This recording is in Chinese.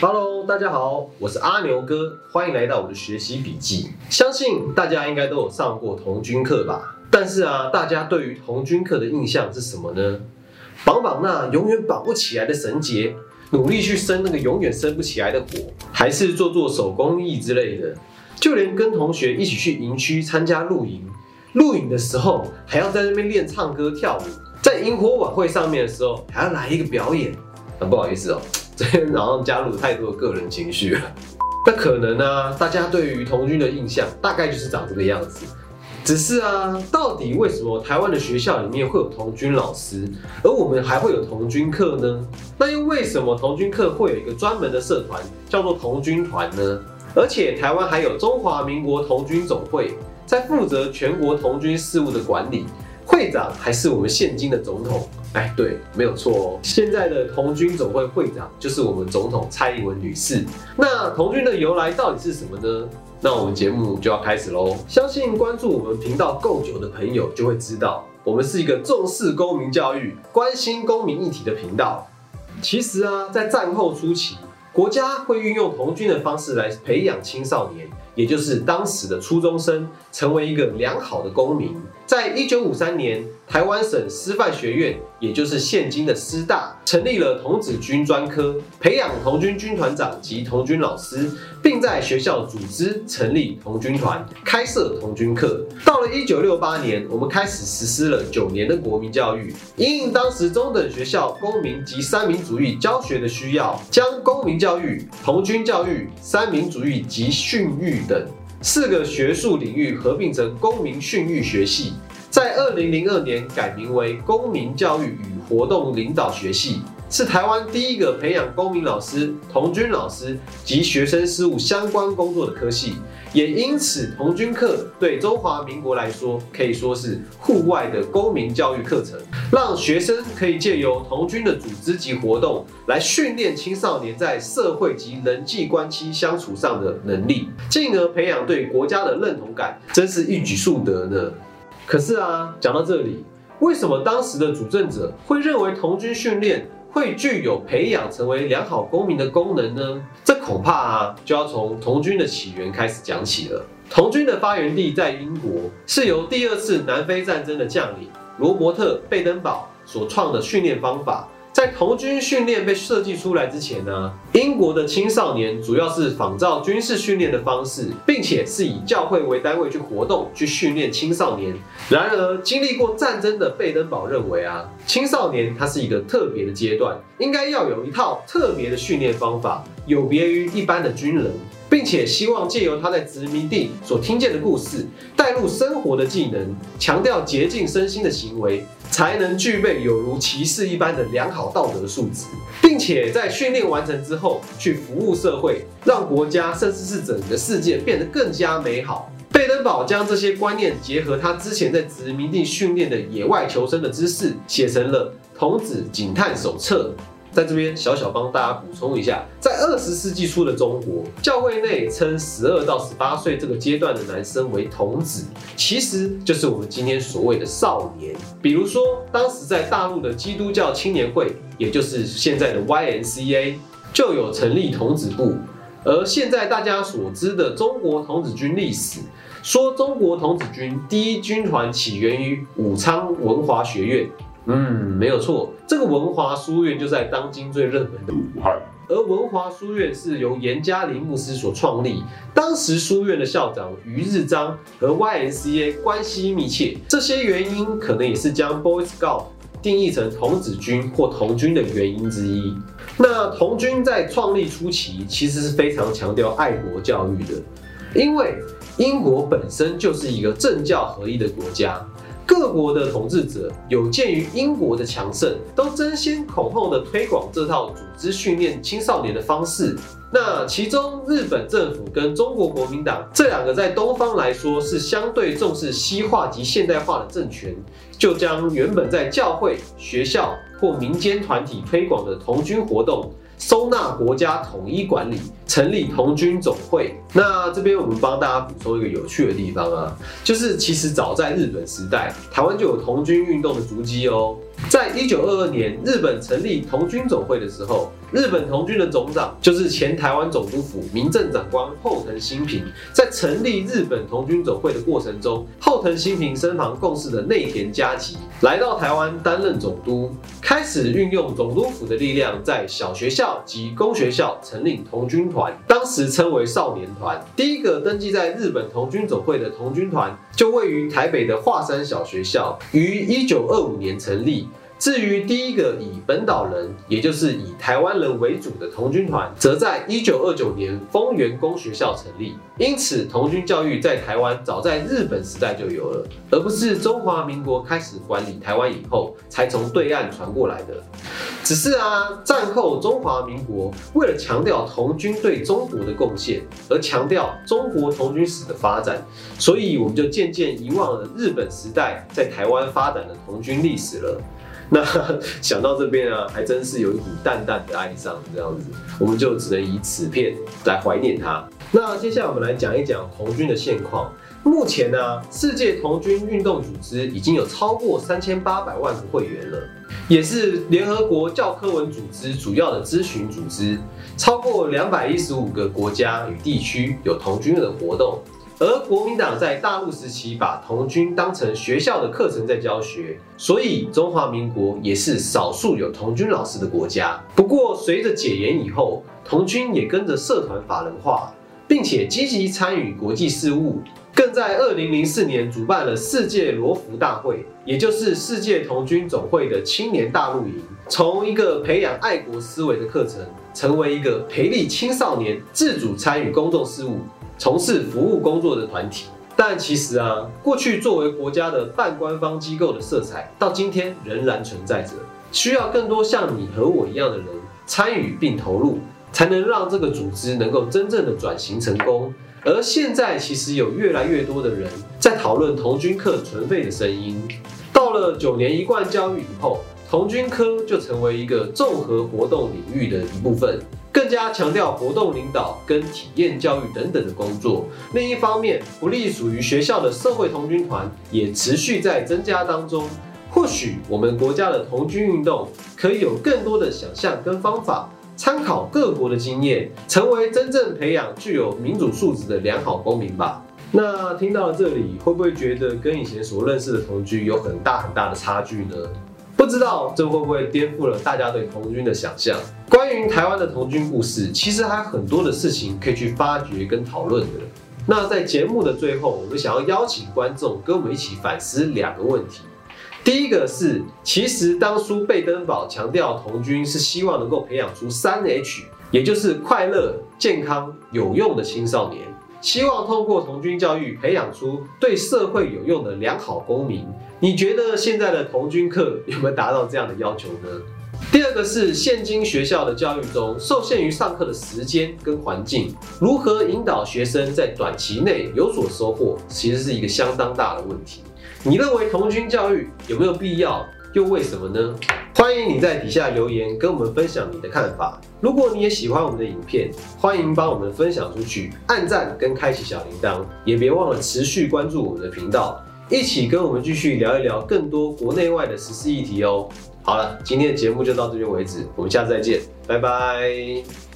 Hello，大家好，我是阿牛哥，欢迎来到我的学习笔记。相信大家应该都有上过童军课吧？但是啊，大家对于童军课的印象是什么呢？绑绑那永远绑不起来的绳结，努力去生那个永远生不起来的火，还是做做手工艺之类的？就连跟同学一起去营区参加露营，露营的时候还要在那边练唱歌跳舞，在萤火晚会上面的时候还要来一个表演。很不好意思哦，这边然后加入太多的个人情绪了。那可能呢，大家对于童军的印象大概就是长这个样子。只是啊，到底为什么台湾的学校里面会有童军老师，而我们还会有童军课呢？那又为什么童军课会有一个专门的社团叫做童军团呢？而且台湾还有中华民国童军总会在负责全国童军事务的管理，会长还是我们现今的总统。哎，对，没有错哦。现在的童军总会会长就是我们总统蔡英文女士。那童军的由来到底是什么呢？那我们节目就要开始喽。相信关注我们频道够久的朋友就会知道，我们是一个重视公民教育、关心公民议题的频道。其实啊，在战后初期，国家会运用童军的方式来培养青少年，也就是当时的初中生，成为一个良好的公民。在一九五三年，台湾省师范学院，也就是现今的师大，成立了童子军专科，培养童军军团长及童军老师，并在学校组织成立童军团，开设童军课。到了一九六八年，我们开始实施了九年的国民教育，因应当时中等学校公民及三民主义教学的需要，将公民教育、童军教育、三民主义及训育等。四个学术领域合并成公民训育学系，在二零零二年改名为公民教育与活动领导学系。是台湾第一个培养公民老师、童军老师及学生事务相关工作的科系，也因此童军课对中华民国来说可以说是户外的公民教育课程，让学生可以借由童军的组织及活动来训练青少年在社会及人际关系相处上的能力，进而培养对国家的认同感，真是一举数得呢。可是啊，讲到这里，为什么当时的主政者会认为童军训练？会具有培养成为良好公民的功能呢？这恐怕啊，就要从童军的起源开始讲起了。童军的发源地在英国，是由第二次南非战争的将领罗伯特·贝登堡所创的训练方法。在童军训练被设计出来之前呢，英国的青少年主要是仿照军事训练的方式，并且是以教会为单位去活动、去训练青少年。然而，经历过战争的贝登堡认为啊，青少年他是一个特别的阶段，应该要有一套特别的训练方法，有别于一般的军人。并且希望借由他在殖民地所听见的故事，带入生活的技能，强调洁净身心的行为，才能具备有如骑士一般的良好道德素质，并且在训练完成之后去服务社会，让国家甚至是整个世界变得更加美好。贝登堡将这些观念结合他之前在殖民地训练的野外求生的知识，写成了《童子警探手册》。在这边小小帮大家补充一下，在二十世纪初的中国，教会内称十二到十八岁这个阶段的男生为童子，其实就是我们今天所谓的少年。比如说，当时在大陆的基督教青年会，也就是现在的 YNCA，就有成立童子部。而现在大家所知的中国童子军历史，说中国童子军第一军团起源于武昌文华学院。嗯，没有错，这个文华书院就在当今最热门的武汉。而文华书院是由严家林牧师所创立，当时书院的校长于日章和 YNCA 关系密切，这些原因可能也是将 Boy Scout 定义成童子军或童军的原因之一。那童军在创立初期其实是非常强调爱国教育的，因为英国本身就是一个政教合一的国家。各国的统治者有鉴于英国的强盛，都争先恐后的推广这套组织训练青少年的方式。那其中，日本政府跟中国国民党这两个在东方来说是相对重视西化及现代化的政权，就将原本在教会、学校或民间团体推广的童军活动。收纳国家统一管理，成立童军总会。那这边我们帮大家补充一个有趣的地方啊，就是其实早在日本时代，台湾就有童军运动的足迹哦。在一九二二年日本成立童军总会的时候，日本童军的总长就是前台湾总督府民政长官后藤新平。在成立日本童军总会的过程中，后藤新平身旁共事的内田嘉吉来到台湾担任总督，开始运用总督府的力量，在小学校及公学校成立童军团，当时称为少年团。第一个登记在日本童军总会的童军团，就位于台北的华山小学校，于一九二五年成立。至于第一个以本岛人，也就是以台湾人为主的童军团，则在一九二九年丰原公学校成立。因此，童军教育在台湾早在日本时代就有了，而不是中华民国开始管理台湾以后才从对岸传过来的。只是啊，战后中华民国为了强调童军对中国的贡献，而强调中国童军史的发展，所以我们就渐渐遗忘了日本时代在台湾发展的童军历史了。那想到这边啊，还真是有一股淡淡的哀伤，这样子，我们就只能以此片来怀念它。那接下来我们来讲一讲童军的现况。目前呢，世界童军运动组织已经有超过三千八百万个会员了，也是联合国教科文组织主要的咨询组织。超过两百一十五个国家与地区有童军的活动。而国民党在大陆时期把童军当成学校的课程在教学，所以中华民国也是少数有童军老师的国家。不过，随着解严以后，童军也跟着社团法人化，并且积极参与国际事务，更在二零零四年主办了世界罗浮大会，也就是世界童军总会的青年大陆营，从一个培养爱国思维的课程，成为一个培力青少年自主参与公众事务。从事服务工作的团体，但其实啊，过去作为国家的半官方机构的色彩，到今天仍然存在着，需要更多像你和我一样的人参与并投入，才能让这个组织能够真正的转型成功。而现在，其实有越来越多的人在讨论童军课存废的声音。到了九年一贯教育以后，童军科就成为一个综合活动领域的一部分。更加强调活动领导跟体验教育等等的工作。另一方面，不隶属于学校的社会童军团也持续在增加当中。或许我们国家的童军运动可以有更多的想象跟方法，参考各国的经验，成为真正培养具有民主素质的良好公民吧。那听到这里，会不会觉得跟以前所认识的同居有很大很大的差距呢？不知道这会不会颠覆了大家对同军的想象？关于台湾的同军故事，其实还有很多的事情可以去发掘跟讨论的。那在节目的最后，我们想要邀请观众跟我们一起反思两个问题。第一个是，其实当初贝登堡强调童军是希望能够培养出三 H，也就是快乐、健康、有用的青少年。希望通过童军教育培养出对社会有用的良好公民。你觉得现在的童军课有没有达到这样的要求呢？第二个是现今学校的教育中受限于上课的时间跟环境，如何引导学生在短期内有所收获，其实是一个相当大的问题。你认为童军教育有没有必要？又为什么呢？欢迎你在底下留言跟我们分享你的看法。如果你也喜欢我们的影片，欢迎帮我们分享出去，按赞跟开启小铃铛，也别忘了持续关注我们的频道，一起跟我们继续聊一聊更多国内外的时事议题哦。好了，今天的节目就到这边为止，我们下次再见，拜拜。